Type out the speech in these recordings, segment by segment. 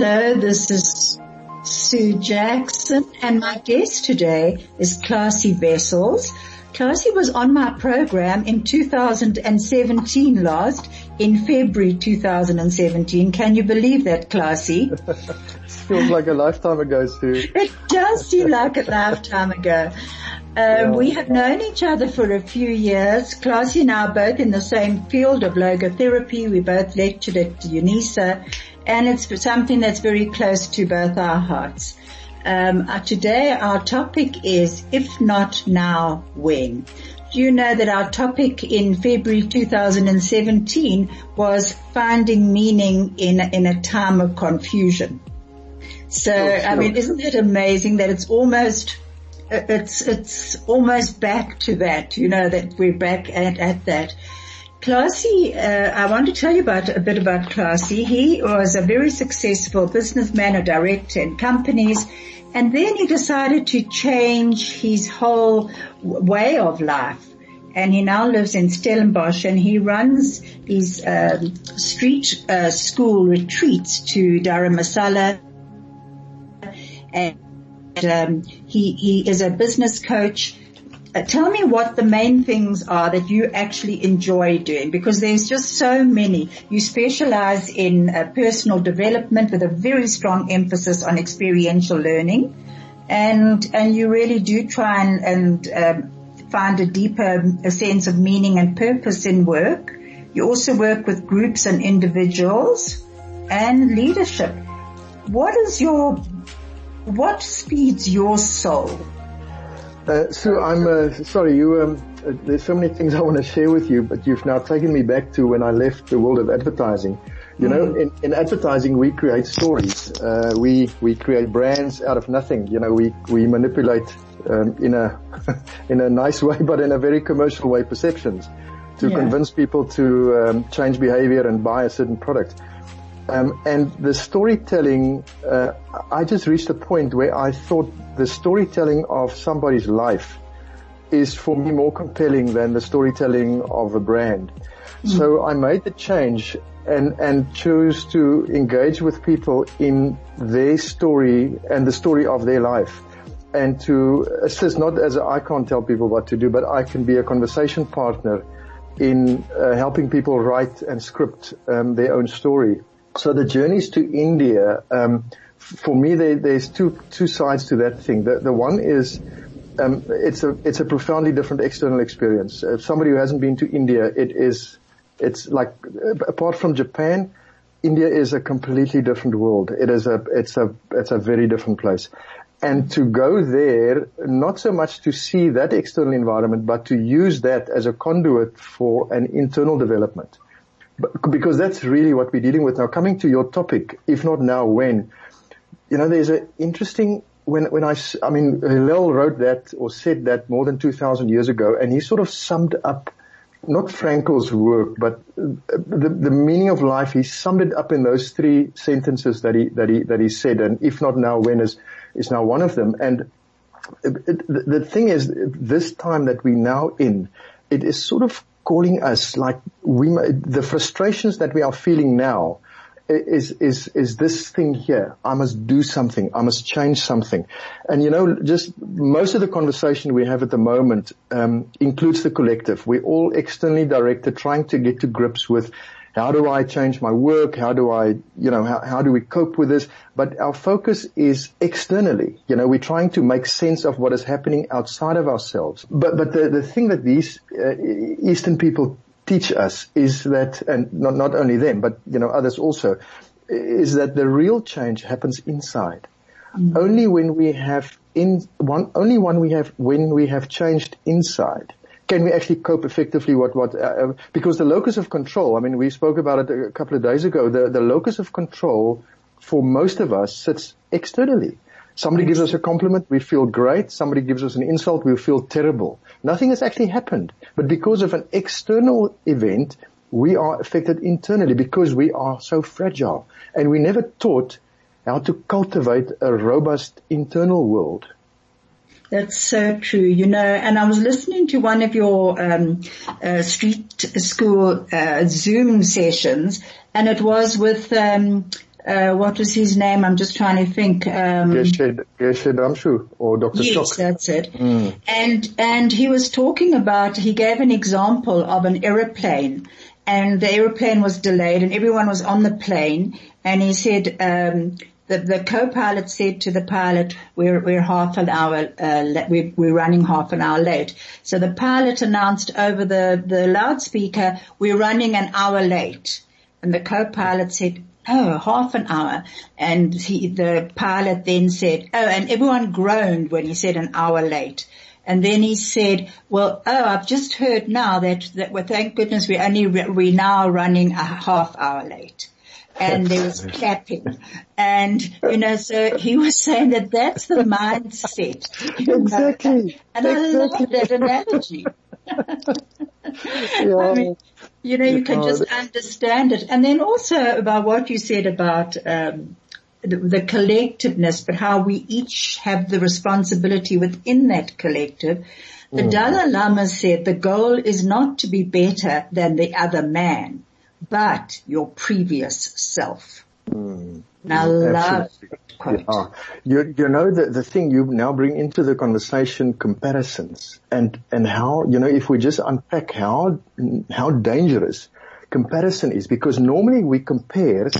Hello, this is Sue Jackson and my guest today is Klasie Wessels. Klasie was on my program in 2017 last, in February 2017. Can you believe that, Klasie? Feels like a lifetime ago, Sue. It does seem like a lifetime ago. Um, yeah. We have known each other for a few years. Klasie and I are both in the same field of logotherapy. We both lectured at UNISA and it's something that's very close to both our hearts. Um, uh, today our topic is if not now, when? Do you know that our topic in February 2017 was finding meaning in in a time of confusion? So oh, sure. I mean, isn't it amazing that it's almost it's it's almost back to that, you know, that we're back at, at that. Klasie, uh, I want to tell you about a bit about Klasie. He was a very successful businessman, a director in companies, and then he decided to change his whole way of life. And he now lives in Stellenbosch and he runs these um, street uh, school retreats to Dharamsala. And um, he, he is a business coach tell me what the main things are that you actually enjoy doing because there's just so many. You specialize in uh, personal development with a very strong emphasis on experiential learning and, and you really do try and, and um, find a deeper a sense of meaning and purpose in work. You also work with groups and individuals and leadership. What is your, what speeds your soul? Uh, Sue, I'm uh, sorry. You, um, uh, there's so many things I want to share with you, but you've now taken me back to when I left the world of advertising. You mm. know, in, in, advertising, we create stories. Uh, we we create brands out of nothing. You know, we we manipulate um, in a in a nice way, but in a very commercial way, perceptions to yeah. convince people to um, change behavior and buy a certain product. Um, and the storytelling, uh, I just reached a point where I thought the storytelling of somebody's life is for me more compelling than the storytelling of a brand. Mm. So I made the change and, and chose to engage with people in their story and the story of their life and to assist not as I can't tell people what to do, but I can be a conversation partner in uh, helping people write and script um, their own story. So the journeys to India, um, for me, there, there's two two sides to that thing. The, the one is um, it's a it's a profoundly different external experience. If somebody who hasn't been to India, it is it's like apart from Japan, India is a completely different world. It is a it's a it's a very different place. And to go there, not so much to see that external environment, but to use that as a conduit for an internal development because that's really what we're dealing with now. Coming to your topic, if not now, when? You know, there's an interesting, when, when I, I mean, Hillel wrote that or said that more than 2000 years ago and he sort of summed up not Frankl's work, but the, the meaning of life, he summed it up in those three sentences that he, that he, that he said. And if not now, when is, is now one of them. And it, it, the thing is, this time that we're now in, it is sort of calling us like we, the frustrations that we are feeling now is, is, is this thing here. I must do something. I must change something. And you know, just most of the conversation we have at the moment, um, includes the collective. We're all externally directed, trying to get to grips with how do I change my work? How do I, you know, how, how do we cope with this? But our focus is externally. You know, we're trying to make sense of what is happening outside of ourselves. But, but the, the thing that these uh, Eastern people teach us is that, and not, not only them, but, you know, others also, is that the real change happens inside. Mm-hmm. Only when we have in one, only when we have, when we have changed inside can we actually cope effectively what, what, uh, uh, because the locus of control, I mean, we spoke about it a couple of days ago, the, the locus of control for most of us sits externally. Somebody gives us a compliment, we feel great. Somebody gives us an insult, we feel terrible. Nothing has actually happened. But because of an external event, we are affected internally because we are so fragile. And we never taught how to cultivate a robust internal world. That's so true, you know, and I was listening to one of your um, uh, street school uh, Zoom sessions, and it was with um, uh, what was his name? I'm just trying to think. Um, Geshe Damshu or Dr. Yes, Shock. that's it. Mm. And and he was talking about. He gave an example of an aeroplane, and the aeroplane was delayed, and everyone was on the plane, and he said. Um, the, the co-pilot said to the pilot, we're, we're half an hour, uh, we're, we're running half an hour late. So the pilot announced over the, the loudspeaker, we're running an hour late. And the co-pilot said, oh, half an hour. And he, the pilot then said, oh, and everyone groaned when he said an hour late. And then he said, well, oh, I've just heard now that, that well, thank goodness we're only, we're now running a half hour late and there was clapping. And, you know, so he was saying that that's the mindset. Exactly. And I love that analogy. yeah. I mean, you know, you can just understand it. And then also about what you said about, um, the, the, collectiveness, but how we each have the responsibility within that collective. The mm. Dalai Lama said the goal is not to be better than the other man but your previous self. Mm. Now love yeah. You, you know the, the thing you now bring into the conversation comparisons and, and how, you know, if we just unpack how, how dangerous comparison is because normally we compare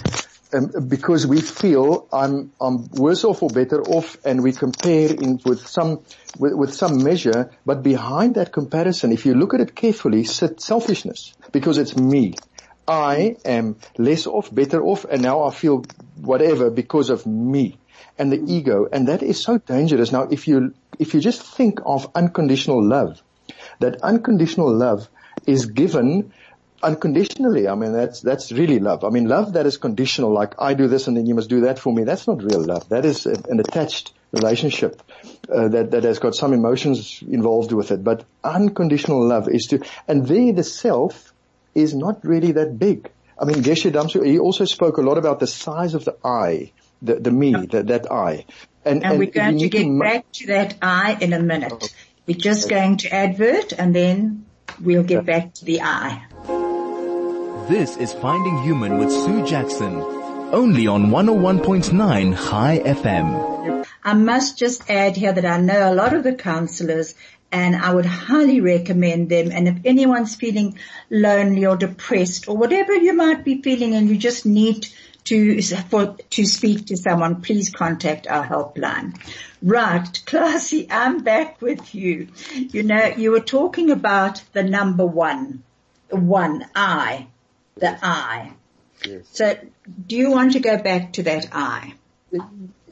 um, because we feel I'm, I'm worse off or better off and we compare in with some, with, with some measure, but behind that comparison, if you look at it carefully, sits selfishness because it's me. I am less off, better off, and now I feel whatever because of me and the ego. And that is so dangerous. Now, if you, if you just think of unconditional love, that unconditional love is given unconditionally. I mean, that's, that's really love. I mean, love that is conditional, like I do this and then you must do that for me. That's not real love. That is an attached relationship uh, that, that has got some emotions involved with it. But unconditional love is to, and there the self is not really that big. I mean, Geshe Damsu, he also spoke a lot about the size of the I, the, the me, the, that I. And, and, and we're going to get to back to that I in a minute. Oh. We're just going to advert and then we'll get back to the I. This is Finding Human with Sue Jackson, only on 101.9 Chai FM. I must just add here that I know a lot of the counselors and I would highly recommend them. And if anyone's feeling lonely or depressed or whatever you might be feeling and you just need to, for, to speak to someone, please contact our helpline. Right, Klasie, I'm back with you. You know, you were talking about the number one, the one, I, the I. Yes. So do you want to go back to that I?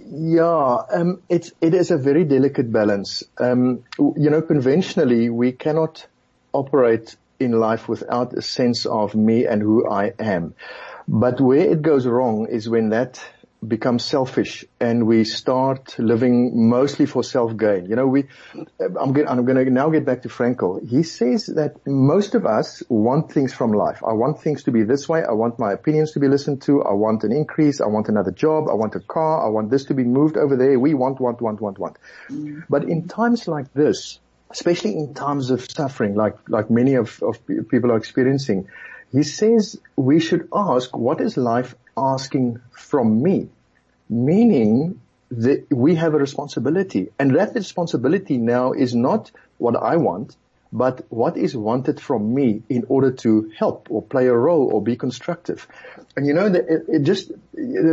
Yeah, um, it's it is a very delicate balance. Um, you know, conventionally we cannot operate in life without a sense of me and who I am. But where it goes wrong is when that become selfish and we start living mostly for self-gain. You know, we, I'm, get, I'm going to now get back to Frankl. He says that most of us want things from life. I want things to be this way. I want my opinions to be listened to. I want an increase. I want another job. I want a car. I want this to be moved over there. We want, want, want, want, want. Mm. But in times like this, especially in times of suffering, like, like many of, of people are experiencing, he says we should ask, what is life asking from me? Meaning that we have a responsibility and that responsibility now is not what I want, but what is wanted from me in order to help or play a role or be constructive. And you know, it, it just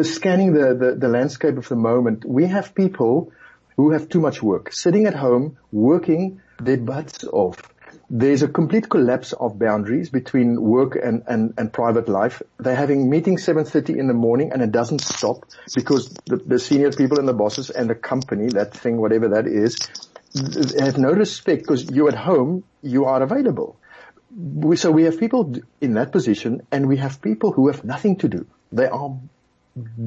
scanning the, the, the landscape of the moment, we have people who have too much work, sitting at home, working their butts off, there's a complete collapse of boundaries between work and, and, and private life. They're having meetings 7.30 in the morning and it doesn't stop because the, the senior people and the bosses and the company, that thing, whatever that is, have no respect because you're at home, you are available. We, so we have people in that position and we have people who have nothing to do. They are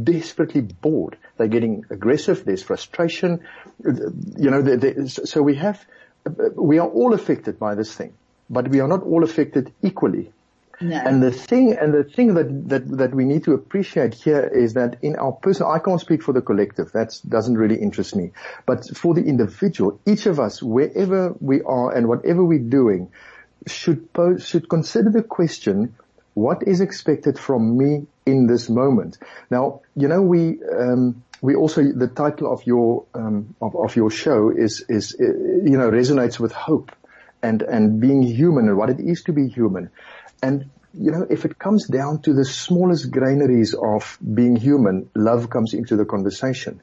desperately bored. They're getting aggressive. There's frustration. You know, they, they, so we have, we are all affected by this thing, but we are not all affected equally. No. And the thing, and the thing that, that, that we need to appreciate here is that in our personal, I can't speak for the collective. That doesn't really interest me. But for the individual, each of us, wherever we are and whatever we're doing, should pose, should consider the question, what is expected from me in this moment? Now, you know, we, um, we also, the title of your, um, of, of your show is, is, uh, you know, resonates with hope and, and being human and what it is to be human. And, you know, if it comes down to the smallest granaries of being human, love comes into the conversation.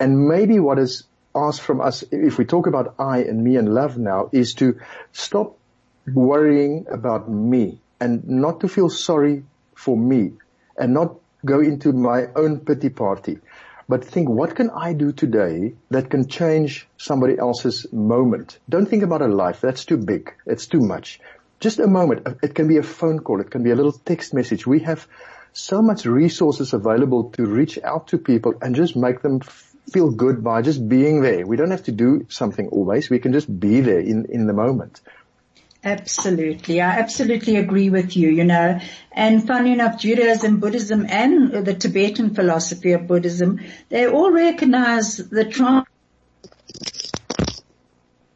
And maybe what is asked from us, if we talk about I and me and love now, is to stop worrying about me and not to feel sorry for me and not go into my own pity party, but think what can I do today that can change somebody else's moment? Don't think about a life. That's too big. It's too much just a moment. Uh, it can be a phone call. It can be a little text message. We have so much resources available to reach out to people and just make them feel good by just being there. We don't have to do something always. We can just be there in, in the moment. Absolutely. I absolutely agree with you, you know. And funny enough, Judaism, Buddhism and the Tibetan philosophy of Buddhism, they all recognize the trans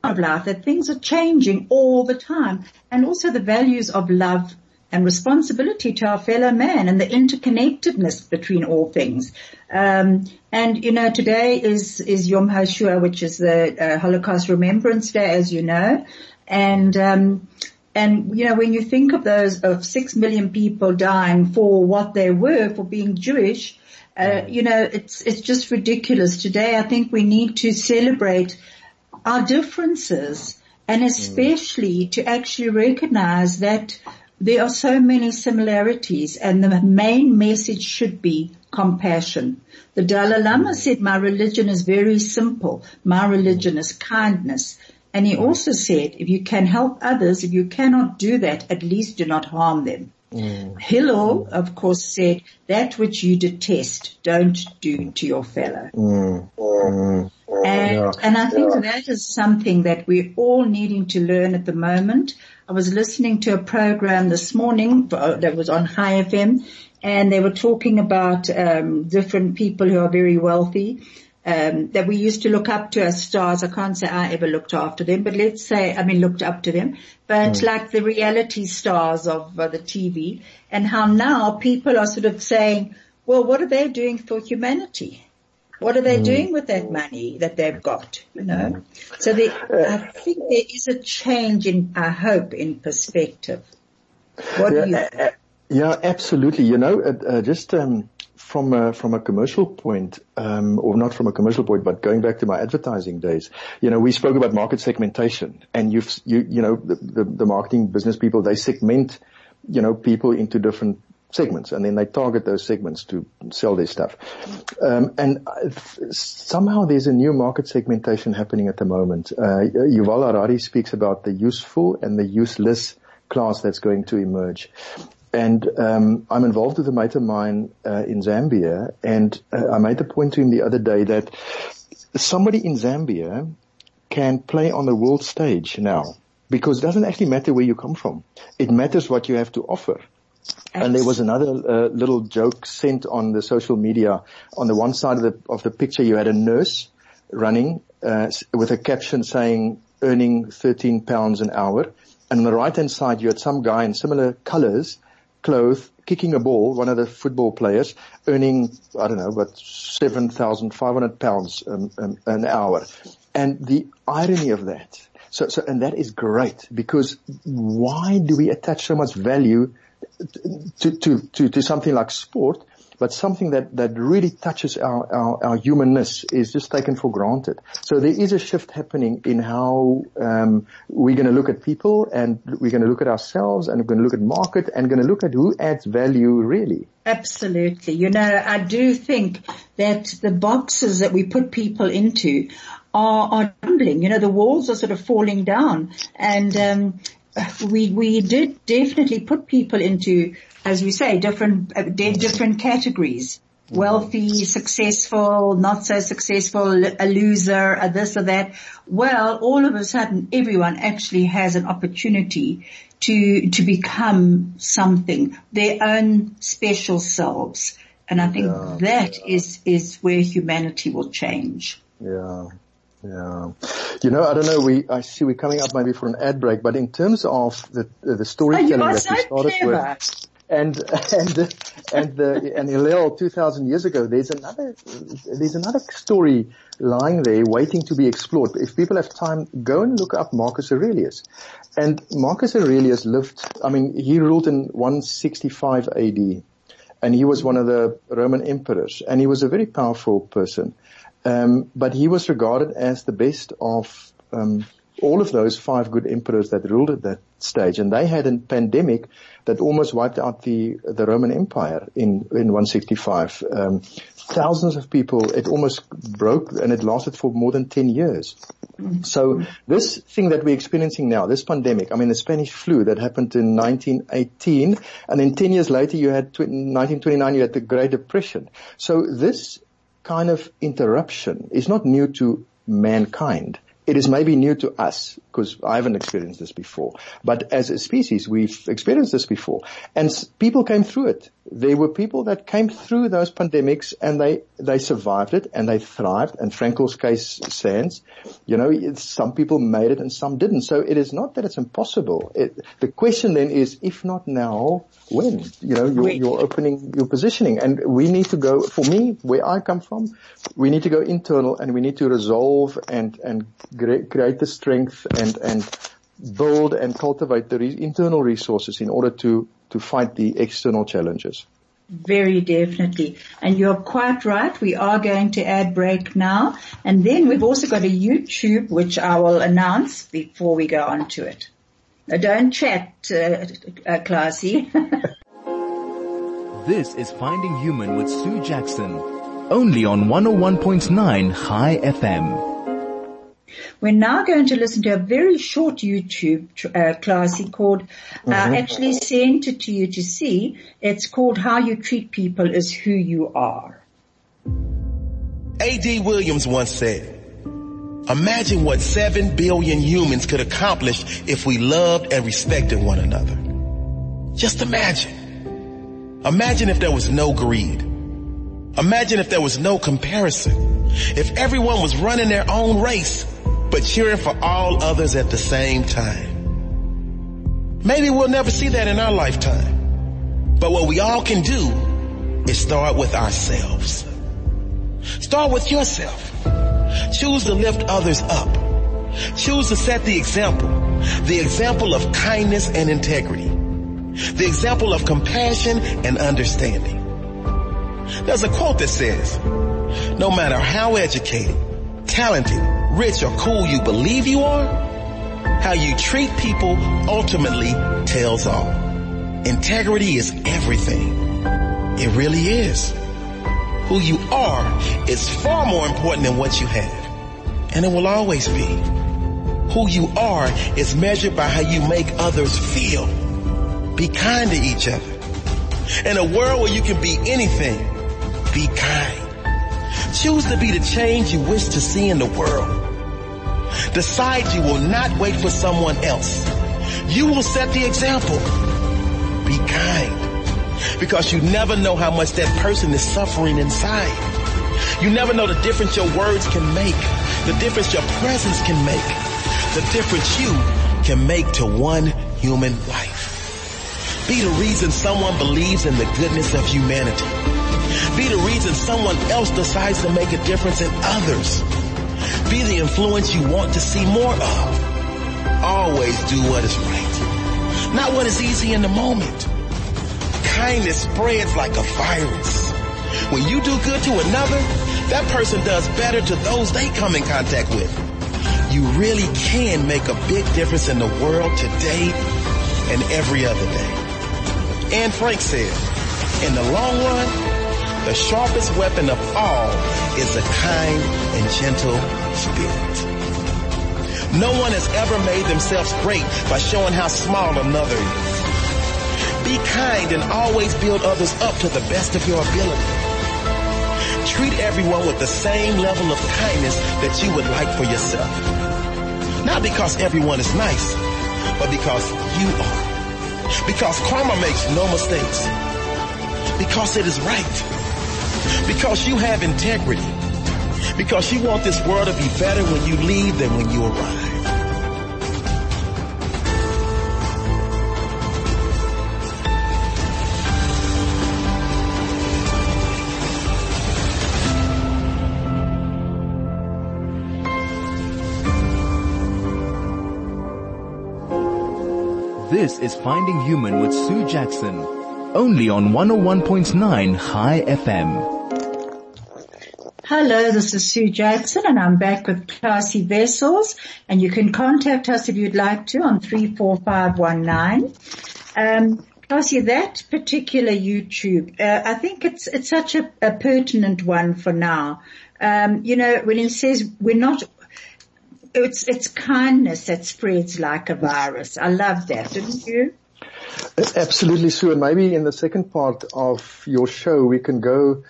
of life, that things are changing all the time. And also the values of love and responsibility to our fellow man and the interconnectedness between all things. Um, and you know, today is, is Yom HaShoah, which is the uh, Holocaust Remembrance Day, as you know. And, um, and you know, when you think of those, of six million people dying for what they were, for being Jewish, uh, you know, it's, it's just ridiculous. Today I think we need to celebrate our differences and especially to actually recognize that there are so many similarities and the main message should be compassion. The Dalai Lama said, my religion is very simple. My religion is kindness. And he also said, if you can help others, if you cannot do that, at least do not harm them. Mm. Hillel, of course, said, that which you detest, don't do to your fellow. Mm. Mm. And, yeah. and I think yeah. that is something that we're all needing to learn at the moment. I was listening to a program this morning uh, that was on Chai FM and they were talking about um, different people who are very wealthy um, that we used to look up to as stars. I can't say I ever looked after them, but let's say, I mean, looked up to them, but mm. like the reality stars of uh, the TV and how now people are sort of saying, well, what are they doing for humanity? What are they mm. doing with that money that they've got? You know, so they, I think there is a change in, I hope, in perspective. What yeah, do you? Uh, yeah, absolutely. You know, uh, uh, just um, from a, from a commercial point, um, or not from a commercial point, but going back to my advertising days, you know, we spoke about market segmentation, and you've you you know the, the, the marketing business people they segment, you know, people into different segments and then they target those segments to sell their stuff. Um, and somehow there's a new market segmentation happening at the moment. Uh, Yuval Harari speaks about the useful and the useless class that's going to emerge. And um, I'm involved with a mate of mine uh, in Zambia, and uh, I made the point to him the other day that somebody in Zambia can play on the world stage now because it doesn't actually matter where you come from. It matters what you have to offer. And there was another uh, little joke sent on the social media. On the one side of the of the picture, you had a nurse running uh, with a caption saying "earning 13 pounds an hour," and on the right hand side, you had some guy in similar colours, clothes, kicking a ball. One of the football players earning I don't know, but 7,500 pounds um, um, an hour. And the irony of that. So, so, and that is great because why do we attach so much value to, to, to, to something like sport, but something that, that really touches our, our, our, humanness is just taken for granted. So there is a shift happening in how um, we're going to look at people and we're going to look at ourselves and we're going to look at market and going to look at who adds value really. Absolutely. You know, I do think that the boxes that we put people into are, are tumbling. You know, the walls are sort of falling down and, um, we we did definitely put people into, as you say, different uh, different categories. wealthy, successful, not so successful, a loser, a this or that. Well, all of a sudden everyone actually has an opportunity to, to become something, their own special selves. And I think yeah, that yeah. is is where humanity will change. Yeah. Yeah. You know, I don't know, we, I see we're coming up maybe for an ad break, but in terms of the, the storytelling oh, that so we started clever. with, and and and the and Hillel 2,000 years ago. There's another there's another story lying there waiting to be explored. If people have time, go and look up Marcus Aurelius. And Marcus Aurelius lived. I mean, he ruled in 165 A.D. And he was one of the Roman emperors, and he was a very powerful person. Um, but he was regarded as the best of um, all of those five good emperors that ruled at that stage, and they had a pandemic that almost wiped out the the Roman Empire in in 165. Um, thousands of people. It almost broke, and it lasted for more than 10 years. So this thing that we're experiencing now, this pandemic, I mean the Spanish flu that happened in 1918, and then 10 years later you had 1929, you had the Great Depression. So this kind of interruption is not new to mankind it is maybe new to us because I haven't experienced this before. But as a species, we've experienced this before, and people came through it. There were people that came through those pandemics and they they survived it and they thrived. And Frankl's case stands. You know, some people made it and some didn't. So it is not that it's impossible. It, the question then is, if not now, when? You know, you're, you're opening, your positioning, and we need to go. For me, where I come from, we need to go internal and we need to resolve and and create the strength and, and build and cultivate the re- internal resources in order to, to fight the external challenges. Very definitely. And you're quite right. We are going to add break now. And then we've also got a YouTube, which I will announce before we go on to it. Now don't chat, uh, uh, Klasie. this is Finding Human with Sue Jackson. Only on 101.9 Chai FM. We're now going to listen to a very short YouTube uh, Klasie called, uh, mm-hmm. actually sent it to you to see. It's called How You Treat People is Who You Are. A.D. Williams once said, imagine what seven billion humans could accomplish if we loved and respected one another. Just imagine. Imagine if there was no greed. Imagine if there was no comparison. If everyone was running their own race but cheering for all others at the same time. Maybe we'll never see that in our lifetime. But what we all can do is start with ourselves. Start with yourself. Choose to lift others up. Choose to set the example. The example of kindness and integrity. The example of compassion and understanding. There's a quote that says, no matter how educated, talented, rich or cool you believe you are, how you treat people ultimately tells all. Integrity is everything. It really is. Who you are is far more important than what you have. And it will always be. Who you are is measured by how you make others feel. Be kind to each other. In a world where you can be anything, be kind. Choose to be the change you wish to see in the world. Decide you will not wait for someone else. You will set the example. Be kind. Because you never know how much that person is suffering inside. You never know the difference your words can make. The difference your presence can make. The difference you can make to one human life. Be the reason someone believes in the goodness of humanity. Be the reason someone else decides to make a difference in others. Be the influence you want to see more of. Always do what is right. Not what is easy in the moment. Kindness spreads like a virus. When you do good to another, that person does better to those they come in contact with. You really can make a big difference in the world today and every other day. Anne Frank said, in the long run, the sharpest weapon of all is a kind and gentle spirit. No one has ever made themselves great by showing how small another is. Be kind and always build others up to the best of your ability. Treat everyone with the same level of kindness that you would like for yourself. Not because everyone is nice, but because you are. Because karma makes no mistakes. Because it is right. Because you have integrity. Because you want this world to be better when you leave than when you arrive. This is Finding Human with Sue Jackson, only on 101.9 Chai FM. Hello, this is Sue Jackson and I'm back with Klasie Wessels and you can contact us if you'd like to on 34519. Um, Klasie, that particular YouTube, uh, I think it's, it's such a, a pertinent one for now. Um, you know, when he says we're not it's it's kindness that spreads like a virus. I love that, didn't you? Absolutely, Sue. And maybe in the second part of your show, we can go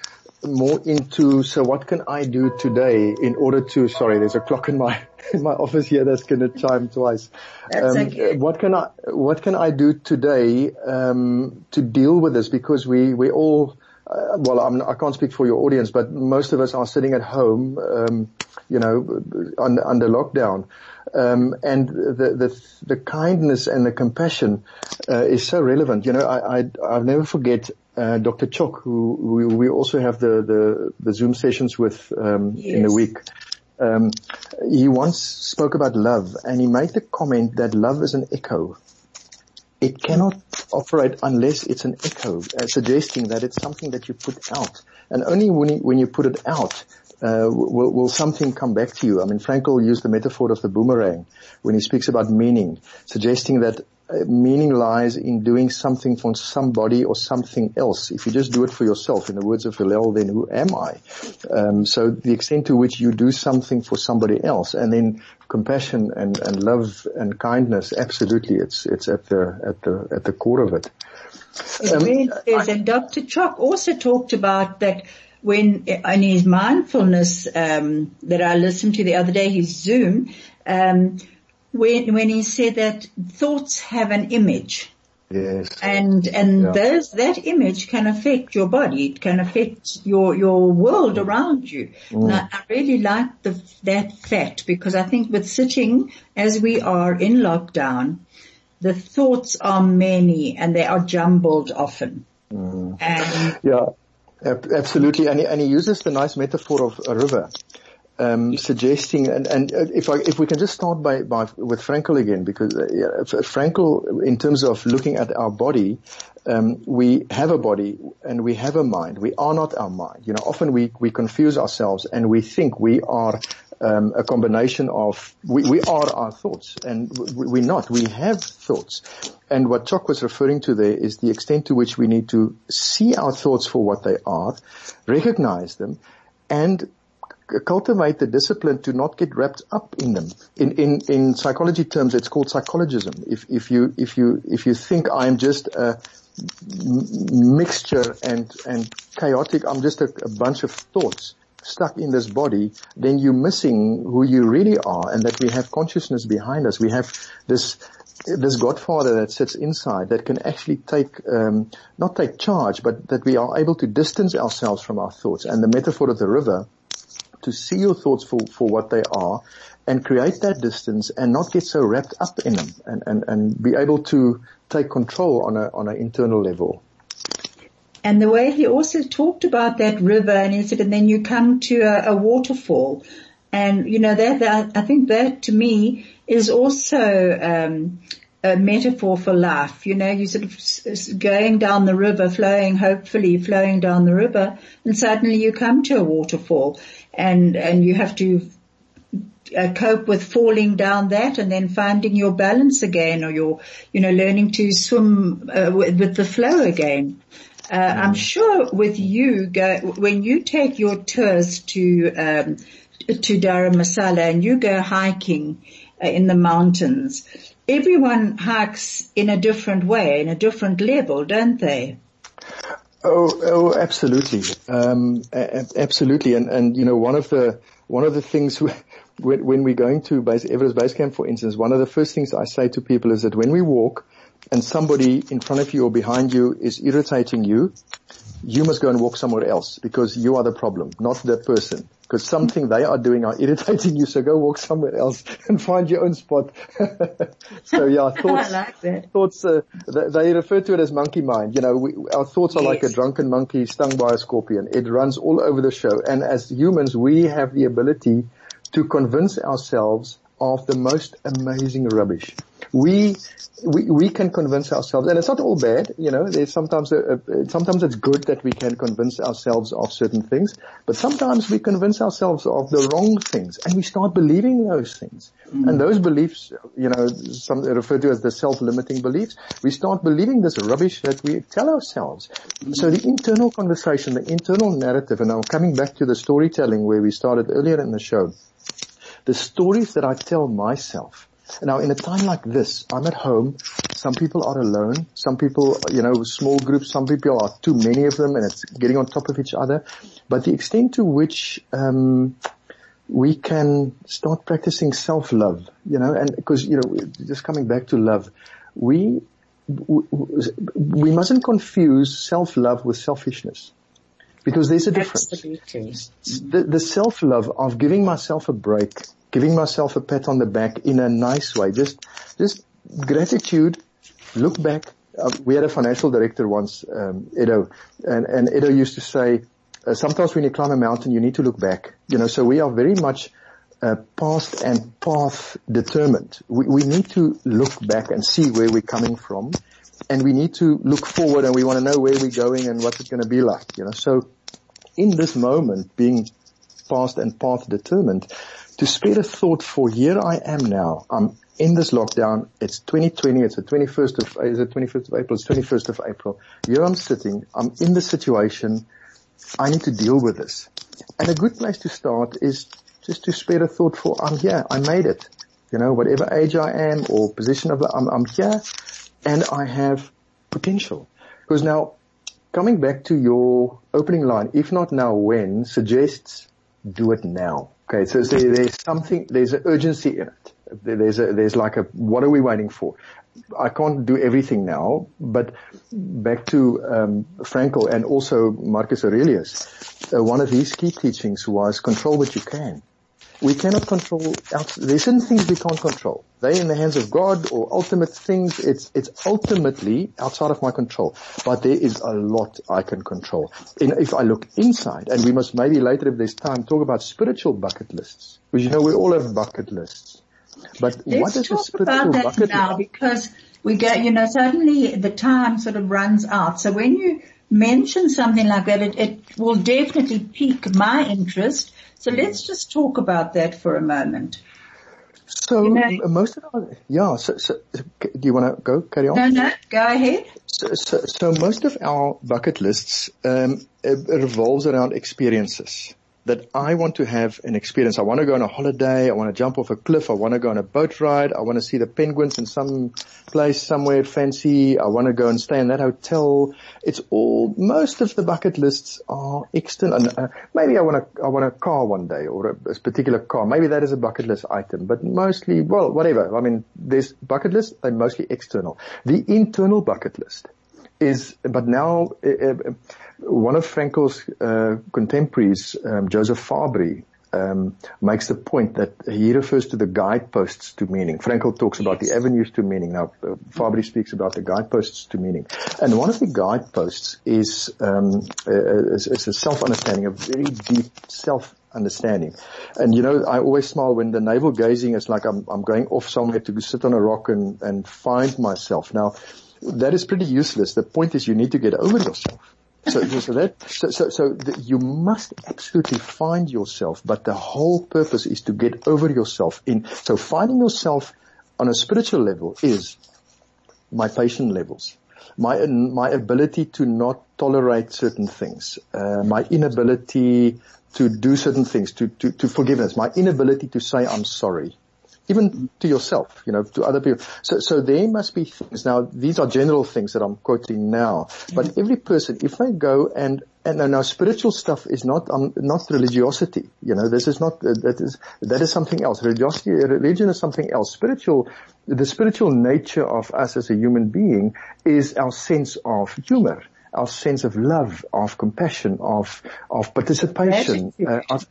more into, so what can I do today in order to, sorry, there's a clock in my, in my office here that's going to chime twice. That's um, okay. What can I, what can I do today, um, to deal with this? Because we, we all, uh, well, I'm, I can not speak for your audience, but most of us are sitting at home, um, you know, under, under lockdown. Um, and the, the, the kindness and the compassion, uh, is so relevant. You know, I, I, I'll never forget, uh, Dr. Chok, who we, we, also have the, the, the Zoom sessions with, um, yes. in the week. Um, he once spoke about love and he made the comment that love is an echo. It cannot operate unless it's an echo, uh, suggesting that it's something that you put out. And only when you, when you put it out uh, will, will something come back to you? I mean, Frankl used the metaphor of the boomerang when he speaks about meaning, suggesting that meaning lies in doing something for somebody or something else. If you just do it for yourself, in the words of Hillel, then who am I? Um, so the extent to which you do something for somebody else, and then compassion and, and love and kindness, absolutely, it's it's at the at the at the core of it. Um, is, and Dr. Chuck also talked about that when in his mindfulness um, that I listened to the other day, his Zoom, um, when when he said that thoughts have an image. Yes. And and yeah. those that image can affect your body. It can affect your your world around you. Mm. I, I, really like the that fact because I think with sitting as we are in lockdown, the thoughts are many and they are jumbled often. Mm. And yeah. Absolutely, and he, and he uses the nice metaphor of a river, um, suggesting, and, and uh, if I, if we can just start by, by with Frankl again, because uh, yeah, Frankl, in terms of looking at our body, um, we have a body and we have a mind. We are not our mind. You know, often we we confuse ourselves and we think we are um, a combination of we, we are our thoughts, and we, are not. We have thoughts, and what Chok was referring to there is the extent to which we need to see our thoughts for what they are, recognize them, and cultivate the discipline to not get wrapped up in them. In, in, in psychology terms, it's called psychologism. If, if you, if you, if you think I'm just a mixture and, and chaotic, I'm just a, a bunch of thoughts, stuck in this body, then you're missing who you really are and that we have consciousness behind us. We have this this Godfather that sits inside that can actually take, um, not take charge, but that we are able to distance ourselves from our thoughts. And the metaphor of the river, to see your thoughts for, for what they are and create that distance and not get so wrapped up in them and, and, and be able to take control on a, on an internal level. And the way he also talked about that river and he said, and then you come to a, a waterfall. And you know, that, that, I think that to me is also, um, a metaphor for life. You know, you sort of going down the river, flowing, hopefully flowing down the river, and suddenly you come to a waterfall, and and you have to uh, cope with falling down that, and then finding your balance again, or your, you know, learning to swim uh, with, with, the flow again. Uh, mm. I'm sure with you, go, when you take your tours to, um, to Dharamsala and you go hiking uh, in the mountains, everyone hikes in a different way, in a different level, don't they? Oh, oh, absolutely, um, absolutely, and and you know one of the one of the things when, when we're going to base, Everest Base Camp, for instance, one of the first things I say to people is that when we walk and somebody in front of you or behind you is irritating you, you must go and walk somewhere else because you are the problem, not the person. Because something they are doing are irritating you, so go walk somewhere else and find your own spot. so yeah, thoughts, like thoughts, uh, they, they, refer to it as monkey mind. You know, we, our thoughts are yes. like a drunken monkey stung by a scorpion. It runs all over the show. And as humans, we have the ability to convince ourselves of the most amazing rubbish. We, we, we can convince ourselves, and it's not all bad, you know, there's sometimes, a, a, sometimes it's good that we can convince ourselves of certain things, but sometimes we convince ourselves of the wrong things, and we start believing those things. Mm. And those beliefs, you know, some referred to as the self-limiting beliefs, we start believing this rubbish that we tell ourselves. Mm. So the internal conversation, the internal narrative, and I'm coming back to the storytelling where we started earlier in the show, the stories that I tell myself. Now in a time like this, I'm at home, some people are alone, some people, you know, small groups, some people are too many of them and it's getting on top of each other. But the extent to which, um, we can start practicing self-love, you know, and because, you know, just coming back to love, we, we mustn't confuse self-love with selfishness. Because there's a difference. Absolutely. The, the self-love of giving myself a break, giving myself a pat on the back in a nice way, just, just gratitude, look back. Uh, we had a financial director once, um, Edo, and, and Edo used to say, uh, sometimes when you climb a mountain, you need to look back. You know, so we are very much uh, past and path determined. We, we need to look back and see where we're coming from, and we need to look forward, and we want to know where we're going and what it's going to be like. You know, so in this moment, being past and path determined, to spare a thought for here I am now. I'm in this lockdown. It's 2020. It's the 21st of, is it 21st of April? It's 21st of April. Here I'm sitting. I'm in the situation. I need to deal with this. And a good place to start is just to spare a thought for I'm here. I made it. You know, whatever age I am or position of, I'm, I'm here and I have potential. Because now coming back to your opening line, if not now, when, suggests do it now. Okay, so there's something, there's an urgency in it. There's a, there's like a, what are we waiting for? I can't do everything now, but back to um, Frankl and also Marcus Aurelius, uh, one of his key teachings was control what you can we cannot control, there's certain things we can't control. They're in the hands of God or ultimate things. It's, it's ultimately outside of my control. But there is a lot I can control. And if I look inside, and we must maybe later if there's time talk about spiritual bucket lists. Because you know we all have bucket lists. But Let's what is talk a spiritual about bucket that now list? because we get, you know, suddenly the time sort of runs out. So when you mention something like that, it, it will definitely pique my interest so let's just talk about that for a moment. So You know- most of our, yeah, so, so, do you want to go, carry on? No, no, go ahead. So, so, so most of our bucket lists um, revolves around experiences. That I want to have an experience. I want to go on a holiday. I want to jump off a cliff. I want to go on a boat ride. I want to see the penguins in some place somewhere fancy. I want to go and stay in that hotel. It's all. Most of the bucket lists are external. Uh, maybe I want a I want a car one day or a, a particular car. Maybe that is a bucket list item. But mostly, well, whatever. I mean, there's bucket lists. They're mostly external. The internal bucket list is, but now, uh, uh, one of Frankl's uh, contemporaries, um, Joseph Fabry, um, makes the point that he refers to the guideposts to meaning. Frankl talks about the avenues to meaning. Now, uh, Fabry speaks about the guideposts to meaning. And one of the guideposts is, um, uh, is, is a self-understanding, a very deep self understanding. And you know, I always smile when the navel gazing is like I'm, I'm going off somewhere to sit on a rock and, and find myself. Now, that is pretty useless. The point is you need to get over yourself. So, so that, so, so, so you must absolutely find yourself, but the whole purpose is to get over yourself in, so finding yourself on a spiritual level is my patient levels, my, my ability to not tolerate certain things, uh, my inability to do certain things, to, to, to forgiveness, my inability to say I'm sorry, even to yourself, you know, to other people. So, so there must be things. Now, these are general things that I'm quoting now, but every person, if they go and and now spiritual stuff is not um, not religiosity. You know, this is not uh, that is that is something else. Religiosity, religion is something else. Spiritual, the spiritual nature of us as a human being is our sense of humor our sense of love, of compassion, of of participation, gratitude. Uh, of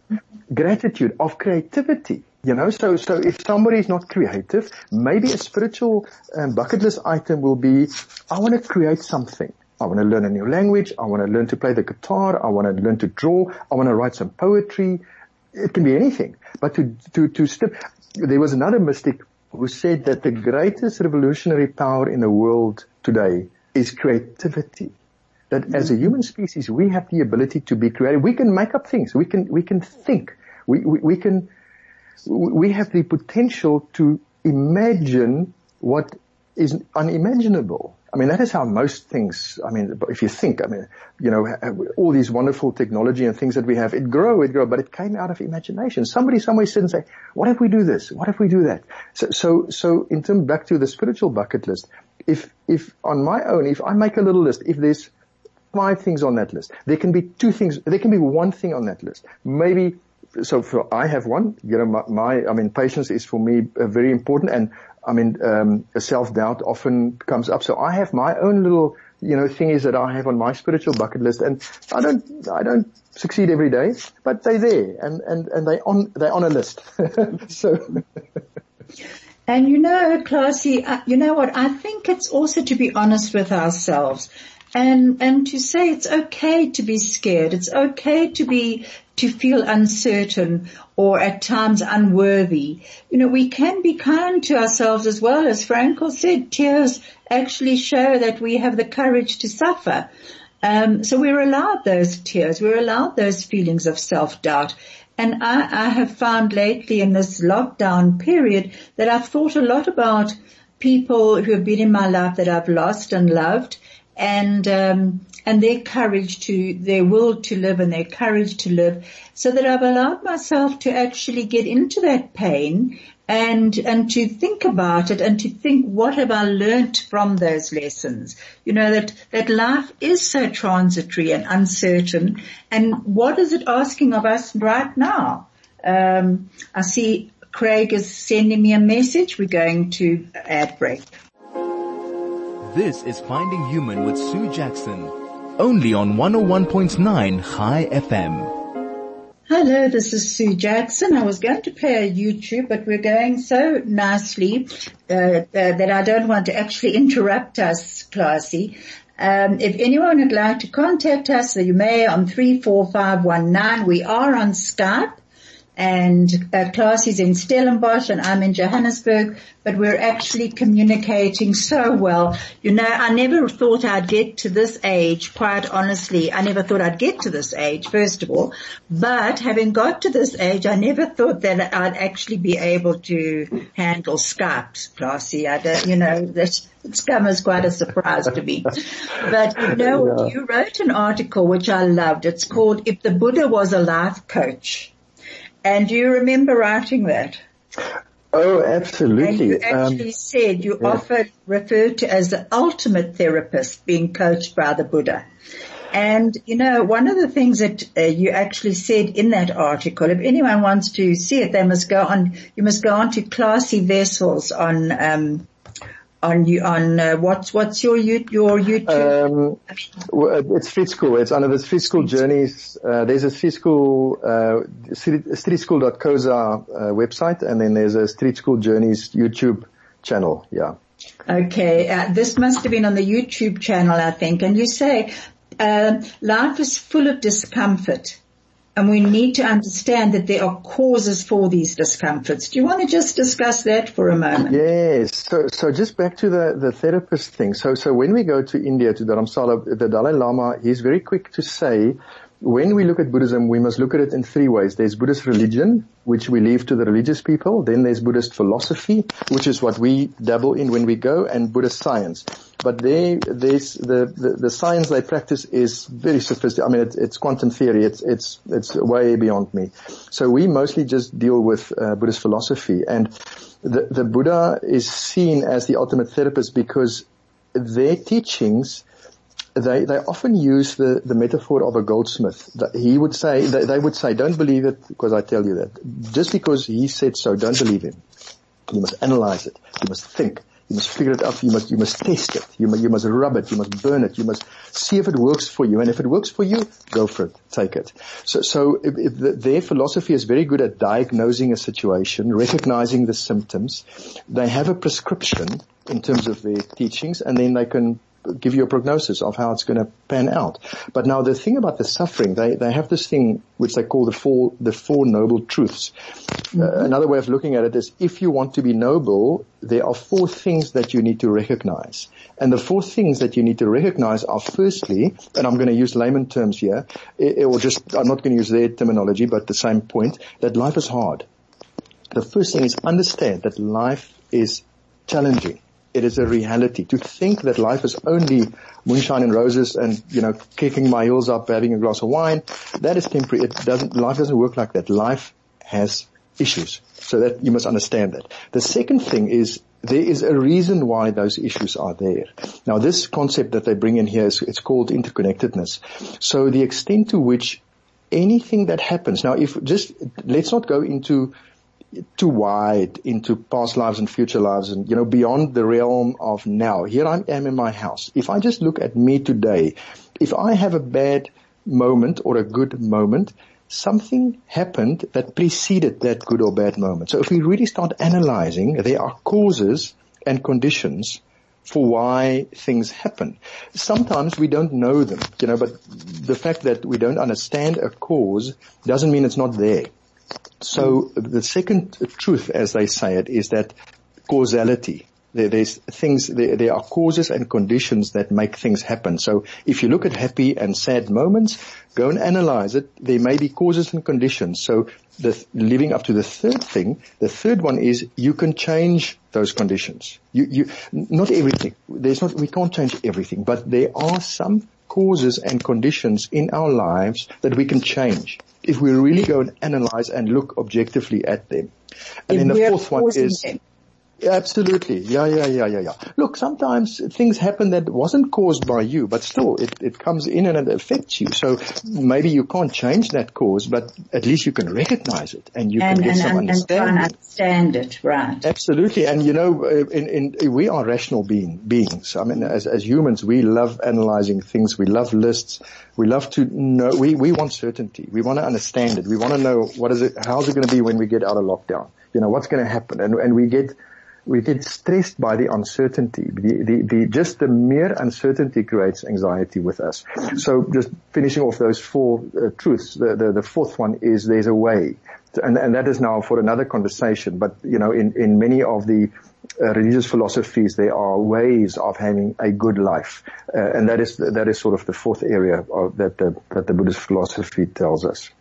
gratitude, of creativity. You know, so so if somebody is not creative, maybe a spiritual um, bucket list item will be, I want to create something. I want to learn a new language. I want to learn to play the guitar. I want to learn to draw. I want to write some poetry. It can be anything. But to to to step, there was another mystic who said that the greatest revolutionary power in the world today is creativity that mm-hmm. as a human species, we have the ability to be creative. We can make up things. We can, we can think. We, we, we can, we have the potential to imagine what is unimaginable. I mean, that is how most things, I mean, if you think, I mean, you know, all these wonderful technology and things that we have, it grow, it grow, but it came out of imagination. Somebody somewhere said and say, what if we do this? What if we do that? So, so, so in terms, back to the spiritual bucket list, if, if on my own, if I make a little list, if there's five things on that list. There can be two things, there can be one thing on that list. Maybe, so for, I have one, you know, my, my I mean, patience is for me uh, very important and I mean, um, self-doubt often comes up. So I have my own little, you know, things that I have on my spiritual bucket list and I don't, I don't succeed every day, but they're there and, and, and they on, they're on a list. so. And you know, Klasie, uh, you know what? I think it's also to be honest with ourselves and and to say it's okay to be scared. It's okay to be to feel uncertain or at times unworthy. You know we can be kind to ourselves as well. As Frankl said tears actually show that we have the courage to suffer. Um, so we're allowed those tears. We're allowed those feelings of self-doubt. And I, I have found lately in this lockdown period that I've thought a lot about people who have been in my life that I've lost and loved and um, and their courage to their will to live and their courage to live, so that I've allowed myself to actually get into that pain and and to think about it and to think what have I learnt from those lessons. You know that that life is so transitory and uncertain, and what is it asking of us right now? Um, I see Craig is sending me a message. We're going to ad break. This is Finding Human with Sue Jackson, only on 101.9 Chai FM. Hello, this is Sue Jackson. I was going to play a YouTube, but we're going so nicely uh, uh, that I don't want to actually interrupt us, Klasie. Um, if anyone would like to contact us, you may on 34519. We are on Skype and uh, class is in Stellenbosch and I'm in Johannesburg, but we're actually communicating so well. You know, I never thought I'd get to this age, quite honestly. I never thought I'd get to this age, first of all, but having got to this age, I never thought that I'd actually be able to handle Skype, Klasie. I don't, you know, that it's come as quite a surprise to me. But you know, yeah. you wrote an article which I loved. It's called If the Buddha Was a Life Coach. And do you remember writing that? Oh, absolutely. And you actually um, said you yeah. often referred to as the ultimate therapist being coached by the Buddha. And you know, one of the things that uh, you actually said in that article, if anyone wants to see it, they must go on. You must go on to Klasie Wessels on um, on you on uh, what's what's your your YouTube? Um, it's Street School. It's under the Street School Journeys. Uh, there's a Street School uh, streetschool.coza uh, website, and then there's a Street School Journeys YouTube channel. Yeah. Okay, uh, this must have been on the YouTube channel, I think. And you say uh, life is full of discomfort and we need to understand that there are causes for these discomforts. Do you want to just discuss that for a moment? Yes. So, so just back to the, the therapist thing. So, so when we go to India, to Dharamsala, the Dalai Lama, he's very quick to say, when we look at Buddhism, we must look at it in three ways. There's Buddhist religion, which we leave to the religious people. Then there's Buddhist philosophy, which is what we dabble in when we go, and Buddhist science. But they, there's the, the, the science they practice is very sophisticated. I mean, it's, it's quantum theory. It's, it's, it's way beyond me. So we mostly just deal with uh, Buddhist philosophy and the, the Buddha is seen as the ultimate therapist because their teachings they, they often use the, the metaphor of a goldsmith. He would say, they, they would say, don't believe it because I tell you that. Just because he said so, don't believe him. You must analyze it. You must think. You must figure it out. You must, you must test it. You must, you must rub it. You must burn it. You must see if it works for you. And if it works for you, go for it. Take it. So, so if, if the, their philosophy is very good at diagnosing a situation, recognizing the symptoms. They have a prescription in terms of their teachings and then they can give you a prognosis of how it's going to pan out. But now the thing about the suffering, they, they have this thing which they call the four, the four noble truths. Mm-hmm. Uh, another way of looking at it is if you want to be noble, there are four things that you need to recognize. And the four things that you need to recognize are firstly, and I'm going to use layman terms here, It or just, I'm not going to use their terminology, but the same point, that life is hard. The first thing is understand that life is challenging it is a reality. To think that life is only moonshine and roses and, you know, kicking my heels up, having a glass of wine, that is temporary. It doesn't, life doesn't work like that. Life has issues. So that you must understand that. The second thing is there is a reason why those issues are there. Now this concept that they bring in here is, it's called interconnectedness. So the extent to which anything that happens, now if just, let's not go into too wide into past lives and future lives and, you know, beyond the realm of now. Here I am in my house. If I just look at me today, if I have a bad moment or a good moment, something happened that preceded that good or bad moment. So if we really start analyzing, there are causes and conditions for why things happen. Sometimes we don't know them, you know, but the fact that we don't understand a cause doesn't mean it's not there. So the second truth, as they say it, is that causality. There, there's things, there, there, are causes and conditions that make things happen. So if you look at happy and sad moments, go and analyze it. There may be causes and conditions. So the, living up to the third thing, the third one is you can change those conditions. You, you, not everything. There's not, we can't change everything, but there are some causes and conditions in our lives that we can change if we really go and analyze and look objectively at them. And if then the fourth one is, them. Absolutely. Yeah, yeah, yeah, yeah, yeah. Look, sometimes things happen that wasn't caused by you, but still it, it comes in and it affects you. So maybe you can't change that cause, but at least you can recognize it and you and, can get and, some and, understanding. And understand it, right. Absolutely. And you know, uh, in, in, we are rational being, beings. I mean, as, as humans, we love analyzing things. We love lists. We love to know, we, we want certainty. We want to understand it. We want to know what is it, how's it going to be when we get out of lockdown? You know, what's going to happen? And, and we get, we get stressed by the uncertainty. The, the, the, just the mere uncertainty creates anxiety with us. So just finishing off those four uh, truths, the, the, the, fourth one is there's a way. And, and that is now for another conversation. But, you know, in, in many of the uh, religious philosophies, there are ways of having a good life. Uh, and that is, that is sort of the fourth area of, that, the, that the Buddhist philosophy tells us.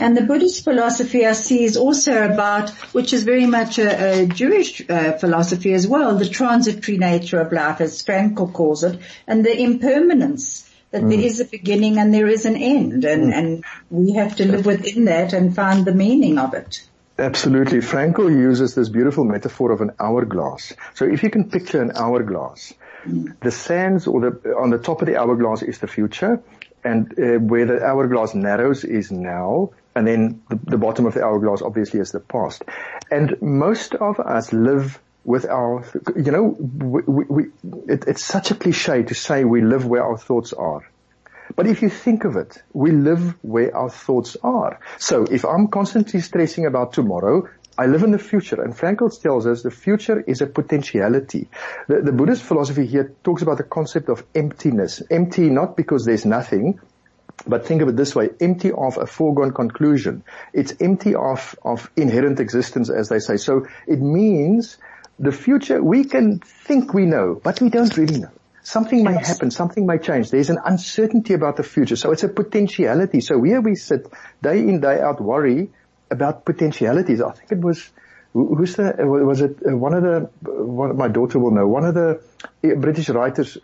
And the Buddhist philosophy I see is also about, which is very much a, a Jewish uh, philosophy as well, the transitory nature of life, as Frankl calls it, and the impermanence that mm. there is a beginning and there is an end, and, mm. and we have to live within that and find the meaning of it. Absolutely. Frankl uses this beautiful metaphor of an hourglass. So if you can picture an hourglass, mm. the sands or the, on the top of the hourglass is the future and uh, where the hourglass narrows is now, and then the, the, bottom of the hourglass obviously is the past. And most of us live with our, you know, we, we, it, it's such a cliche to say we live where our thoughts are. But if you think of it, we live where our thoughts are. So if I'm constantly stressing about tomorrow, I live in the future, and Frankl tells us the future is a potentiality. The, the, Buddhist philosophy here talks about the concept of emptiness. Empty not because there's nothing, but think of it this way, empty of a foregone conclusion. It's empty of, of inherent existence, as they say. So it means the future, we can think we know, but we don't really know. Something may happen, something may change. There's an uncertainty about the future. So it's a potentiality. So here we sit day in, day out, worry about potentialities. I think it was who's the, uh, was it uh, one of the, uh, one, my daughter will know, one of the British writers,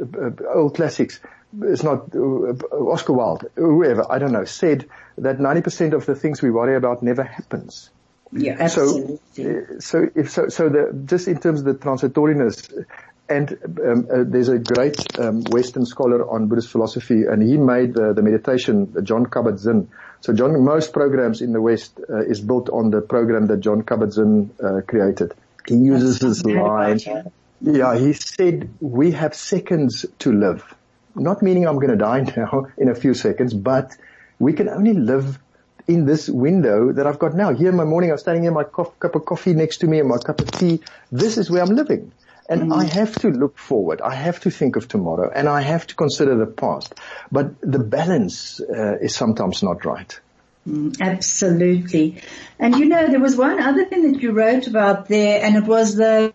old classics, it's not Oscar Wilde, whoever, I don't know, said that 90% of the things we worry about never happens. Yeah, absolutely. So, so if so, so the, just in terms of the transitoriness, and um, uh, there's a great um, Western scholar on Buddhist philosophy, and he made uh, the meditation, Jon Kabat-Zinn. So Jon, most programs in the West uh, is built on the program that Jon Kabat-Zinn uh, created. He uses this line. Yeah, he said, we have seconds to live. Not meaning I'm going to die now in a few seconds, but we can only live in this window that I've got now. Here in my morning, I'm standing here, my cup of coffee next to me and my cup of tea. This is where I'm living. And mm. I have to look forward. I have to think of tomorrow and I have to consider the past. But the balance uh, is sometimes not right. Mm, absolutely. And you know, there was one other thing that you wrote about there and it was the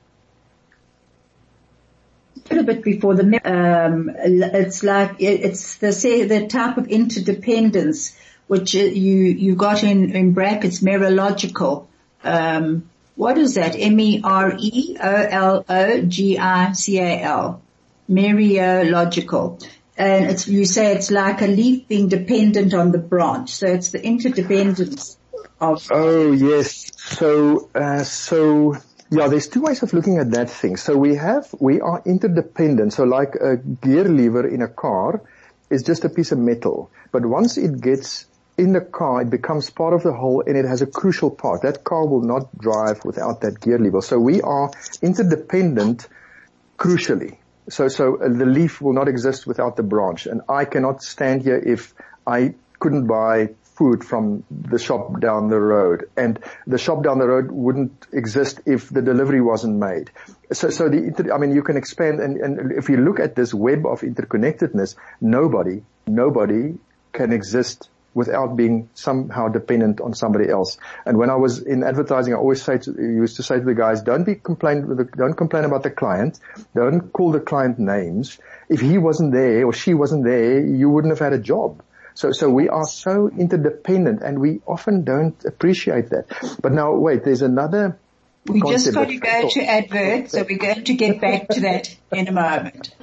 a little bit before the, um, it's like, it's the, say the type of interdependence which you, you got in, in brackets, mereological. Um, what is that? M-E-R-E-O-L-O-G-I-C-A-L. Mereological. And it's, you say it's like a leaf being dependent on the branch. So it's the interdependence of. Oh yes. So, uh, so yeah, there's two ways of looking at that thing. So we have, we are interdependent. So like a gear lever in a car is just a piece of metal. But once it gets in the car, it becomes part of the whole and it has a crucial part. That car will not drive without that gear lever. So we are interdependent crucially. So, so uh, the leaf will not exist without the branch and I cannot stand here if I couldn't buy food from the shop down the road and the shop down the road wouldn't exist if the delivery wasn't made. So, so the, I mean, you can expand and, and if you look at this web of interconnectedness, nobody, nobody can exist without being somehow dependent on somebody else. And when I was in advertising, I always say to, used to say to the guys, don't be complain, don't complain about the client. Don't call the client names. If he wasn't there or she wasn't there, you wouldn't have had a job. So, so we are so interdependent and we often don't appreciate that. But now wait, there's another we just got to go to advert, so we're going to get back to that in a moment.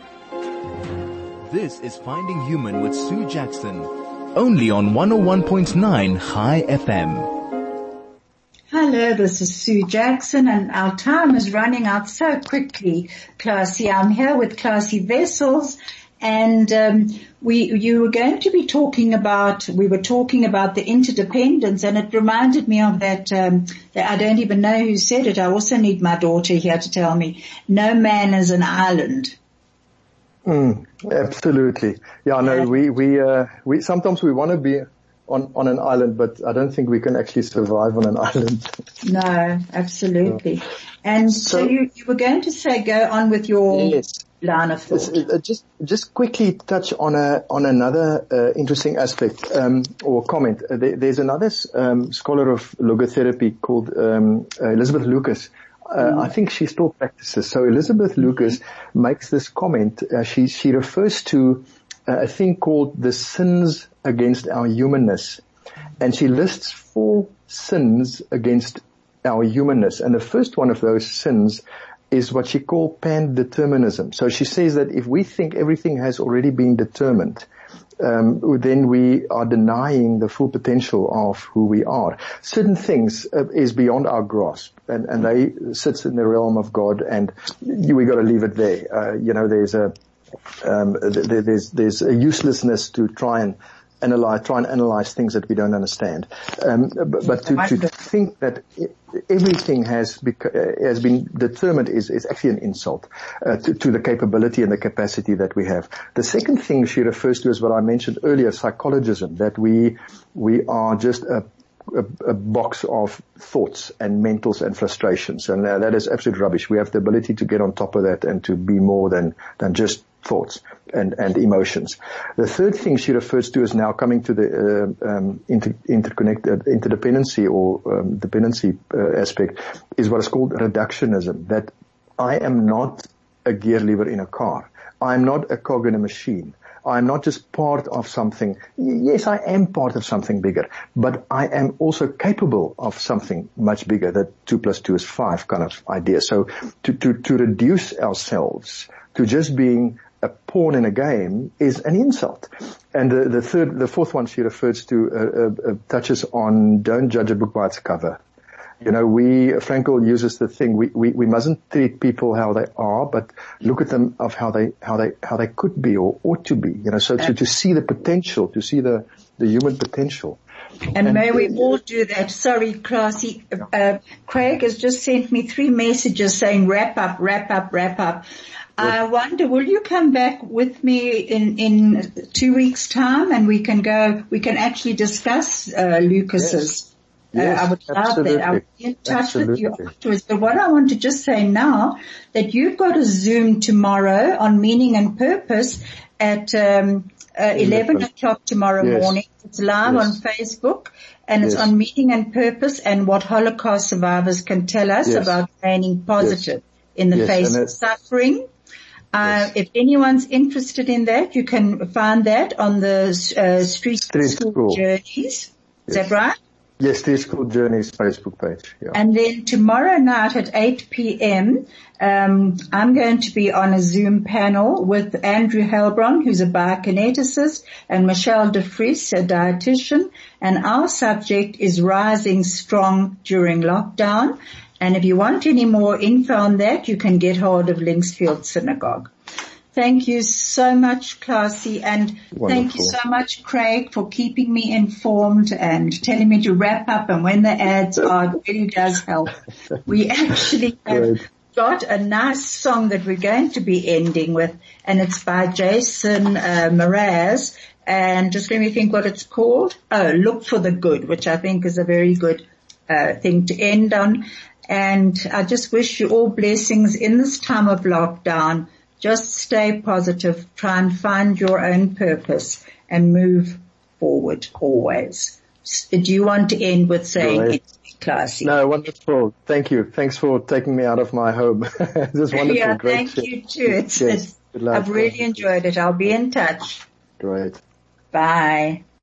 This is Finding Human with Sue Jackson only on 101.9 Chai FM. Hello, this is Sue Jackson and our time is running out so quickly, Klasie. I'm here with Klasie Wessels and um, we you were going to be talking about we were talking about the interdependence and it reminded me of that um, that I don't even know who said it. I also need my daughter here to tell me no man is an island. Mm, absolutely. Yeah, no, we, we, uh, we, sometimes we want to be on, on an island, but I don't think we can actually survive on an island. no, absolutely. Yeah. And so, so, you, you were going to say go on with your yes. line of thought. Uh, just, just quickly touch on a, on another uh, interesting aspect, um, or comment. Uh, there, there's another, um, scholar of logotherapy called, um, Elisabeth Lukas, uh, I think she still practices. So Elisabeth Lukas makes this comment. Uh, she she refers to uh, a thing called the sins against our humanness, and she lists four sins against our humanness. And the first one of those sins is what she called pan-determinism. So she says that if we think everything has already been determined, um, then we are denying the full potential of who we are. Certain things uh, is beyond our grasp, and, and they sits in the realm of God, and you, we got to leave it there. Uh, you know, there's a um, there's there's a uselessness to try and analyze, try and analyze things that we don't understand. Um, but, to, to, think that everything has, has been determined is, is actually an insult uh, to, to, the capability and the capacity that we have. The second thing she refers to is what I mentioned earlier, psychologism, that we, we are just a a, a, box of thoughts and mentals and frustrations, and uh, that is absolute rubbish. We have the ability to get on top of that and to be more than than just thoughts and, and emotions. The third thing she refers to is now coming to the uh, um, inter, interconnected interdependency or um, dependency uh, aspect is what is called reductionism. That I am not a gear lever in a car. I'm not a cog in a machine. I'm not just part of something. Yes, I am part of something bigger, but I am also capable of something much bigger. That two plus two is five kind of idea. So to, to, to reduce ourselves to just being a pawn in a game is an insult. And the, the third, the fourth one she refers to uh, uh, uh, touches on don't judge a book by its cover. You know, we, Frankl uses the thing, we, we, we mustn't treat people how they are, but look at them of how they, how they, how they could be or ought to be, you know, so to, to see the potential, to see the, the human potential. And, and may we all do that. Sorry, Klasie. Uh, Craig has just sent me three messages saying wrap up, wrap up, wrap up. I wonder, will you come back with me in, in two weeks time and we can go, we can actually discuss, uh, Lukas's yes. Yes, uh, I would love that. I would be in touch absolutely. with you afterwards. But what I want to just say now that you've got a Zoom tomorrow on meaning and purpose at um, uh, 11 o'clock tomorrow yes. morning. It's live yes. on Facebook and it's on meaning and purpose and what Holocaust survivors can tell us about remaining positive in the face of suffering. Uh, if anyone's interested in that, you can find that on the uh, Street, Street School, School, Journeys. Is that right? Yes, Street School Journeys Facebook page. Yeah. And then tomorrow night at 8 p.m., um, I'm going to be on a Zoom panel with Andrew Helbron, who's a biokineticist, and Michelle de Vries, a dietitian. And our subject is rising strong during lockdown. And if you want any more info on that, you can get hold of Linksfield Synagogue. Thank you so much, Klasie, and Wonderful. thank you so much, Craig, for keeping me informed and telling me to wrap up. And when the ads are, it really does help. We actually have got a nice song that we're going to be ending with, and it's by Jason uh, Mraz. And just let me think what it's called. Oh, Look for the Good, which I think is a very good uh, thing to end on. And I just wish you all blessings in this time of lockdown just stay positive, try and find your own purpose and move forward always. Do you want to end with saying right. it's classy? No, wonderful. Thank you. Thanks for taking me out of my home. this is wonderful. Yeah, Great thank you too. It's, yes. it's I've really enjoyed it. I'll be in touch. Great. Bye.